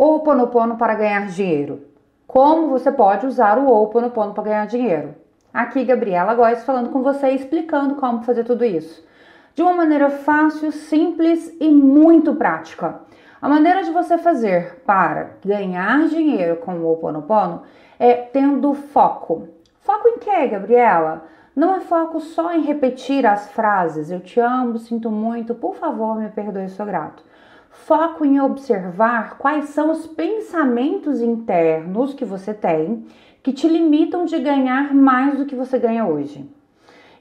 Oponopono para ganhar dinheiro. Como você pode usar o Oponopono para ganhar dinheiro? Aqui, Gabriela Góes falando com você, explicando como fazer tudo isso. De uma maneira fácil, simples e muito prática. A maneira de você fazer para ganhar dinheiro com o Oponopono é tendo foco. Foco em quê, Gabriela? Não é foco só em repetir as frases eu te amo, sinto muito, por favor, me perdoe, sou grato foco em observar quais são os pensamentos internos que você tem que te limitam de ganhar mais do que você ganha hoje.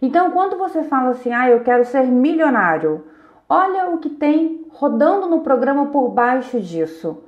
Então, quando você fala assim, ah, eu quero ser milionário, olha o que tem rodando no programa por baixo disso.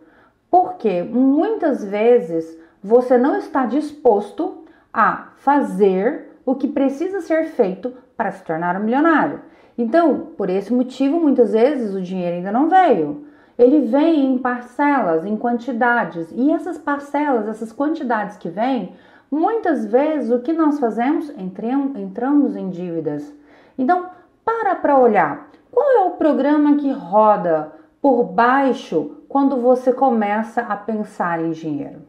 Porque muitas vezes você não está disposto a fazer o que precisa ser feito para se tornar um milionário. Então, por esse motivo, muitas vezes o dinheiro ainda não veio. Ele vem em parcelas, em quantidades, e essas parcelas, essas quantidades que vêm, muitas vezes o que nós fazemos? Entramos em dívidas. Então, para para olhar. Qual é o programa que roda por baixo quando você começa a pensar em dinheiro?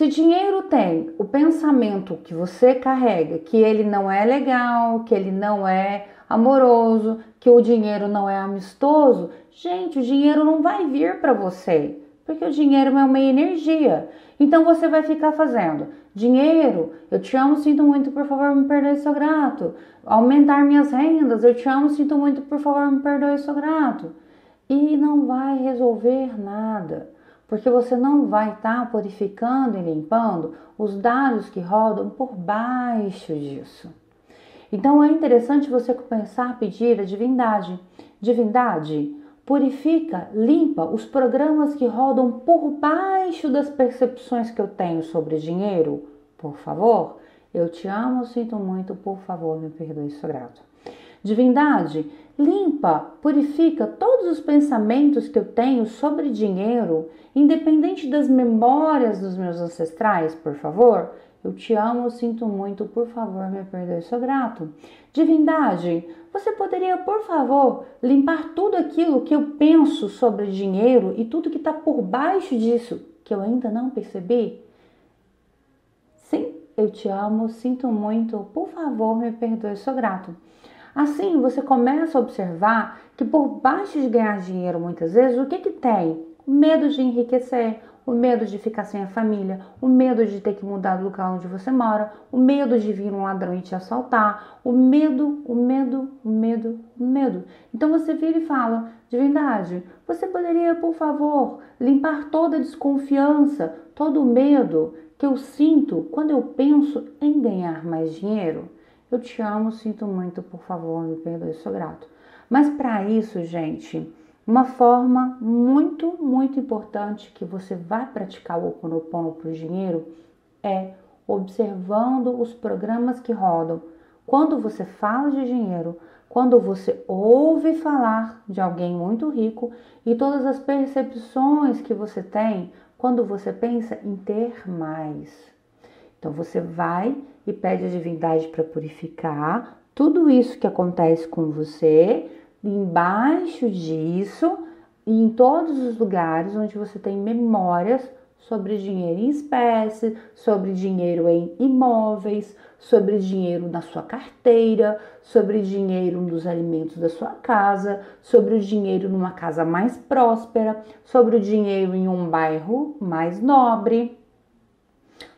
Se dinheiro tem o pensamento que você carrega, que ele não é legal, que ele não é amoroso, que o dinheiro não é amistoso, gente, o dinheiro não vai vir para você, porque o dinheiro é uma energia. Então você vai ficar fazendo dinheiro, eu te amo, sinto muito, por favor, me perdoe, sou grato. Aumentar minhas rendas, eu te amo, sinto muito, por favor, me perdoe, sou grato. E não vai resolver nada porque você não vai estar tá purificando e limpando os dados que rodam por baixo disso. Então é interessante você começar a pedir a divindade. Divindade, purifica, limpa os programas que rodam por baixo das percepções que eu tenho sobre dinheiro, por favor. Eu te amo, sinto muito, por favor, me perdoe, sou grato. Divindade, limpa, purifica todos os pensamentos que eu tenho sobre dinheiro, independente das memórias dos meus ancestrais, por favor. Eu te amo, sinto muito, por favor, me perdoe, sou grato. Divindade, você poderia, por favor, limpar tudo aquilo que eu penso sobre dinheiro e tudo que está por baixo disso que eu ainda não percebi? Sim, eu te amo, sinto muito, por favor, me perdoe, sou grato. Assim, você começa a observar que por baixo de ganhar dinheiro, muitas vezes, o que que tem? O medo de enriquecer, o medo de ficar sem a família, o medo de ter que mudar do local onde você mora, o medo de vir um ladrão e te assaltar, o medo, o medo, o medo, o medo. Então você vira e fala: Divindade, você poderia, por favor, limpar toda a desconfiança, todo o medo que eu sinto quando eu penso em ganhar mais dinheiro? Eu te amo, sinto muito, por favor, me perdoe, sou grato. Mas para isso, gente, uma forma muito, muito importante que você vai praticar o Oponopono para o dinheiro é observando os programas que rodam. Quando você fala de dinheiro, quando você ouve falar de alguém muito rico e todas as percepções que você tem quando você pensa em ter mais. Então você vai e pede a divindade para purificar tudo isso que acontece com você, embaixo disso, em todos os lugares onde você tem memórias sobre dinheiro em espécie, sobre dinheiro em imóveis, sobre dinheiro na sua carteira, sobre dinheiro nos alimentos da sua casa, sobre o dinheiro numa casa mais próspera, sobre o dinheiro em um bairro mais nobre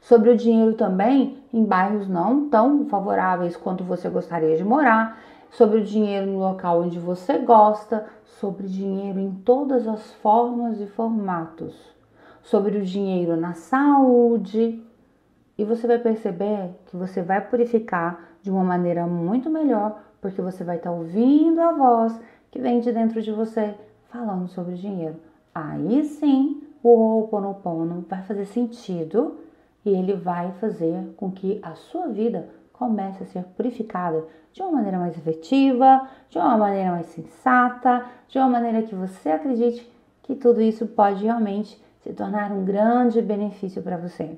sobre o dinheiro também em bairros não tão favoráveis quanto você gostaria de morar, sobre o dinheiro no local onde você gosta, sobre dinheiro em todas as formas e formatos, sobre o dinheiro na saúde. E você vai perceber que você vai purificar de uma maneira muito melhor, porque você vai estar ouvindo a voz que vem de dentro de você falando sobre dinheiro. Aí sim, o Ho'oponopono vai fazer sentido e ele vai fazer com que a sua vida comece a ser purificada de uma maneira mais efetiva, de uma maneira mais sensata, de uma maneira que você acredite que tudo isso pode realmente se tornar um grande benefício para você.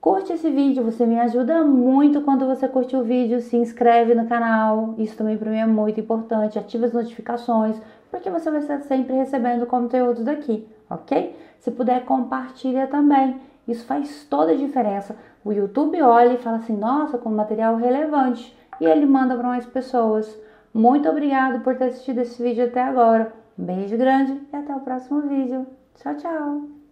Curte esse vídeo, você me ajuda muito quando você curte o vídeo, se inscreve no canal, isso também para mim é muito importante, ativa as notificações, porque você vai estar sempre recebendo conteúdo daqui. ok? Se puder, compartilha também. Isso faz toda a diferença. O YouTube olha e fala assim: nossa, com material relevante. E ele manda para mais pessoas. Muito obrigado por ter assistido esse vídeo até agora. Um beijo grande e até o próximo vídeo. Tchau, tchau!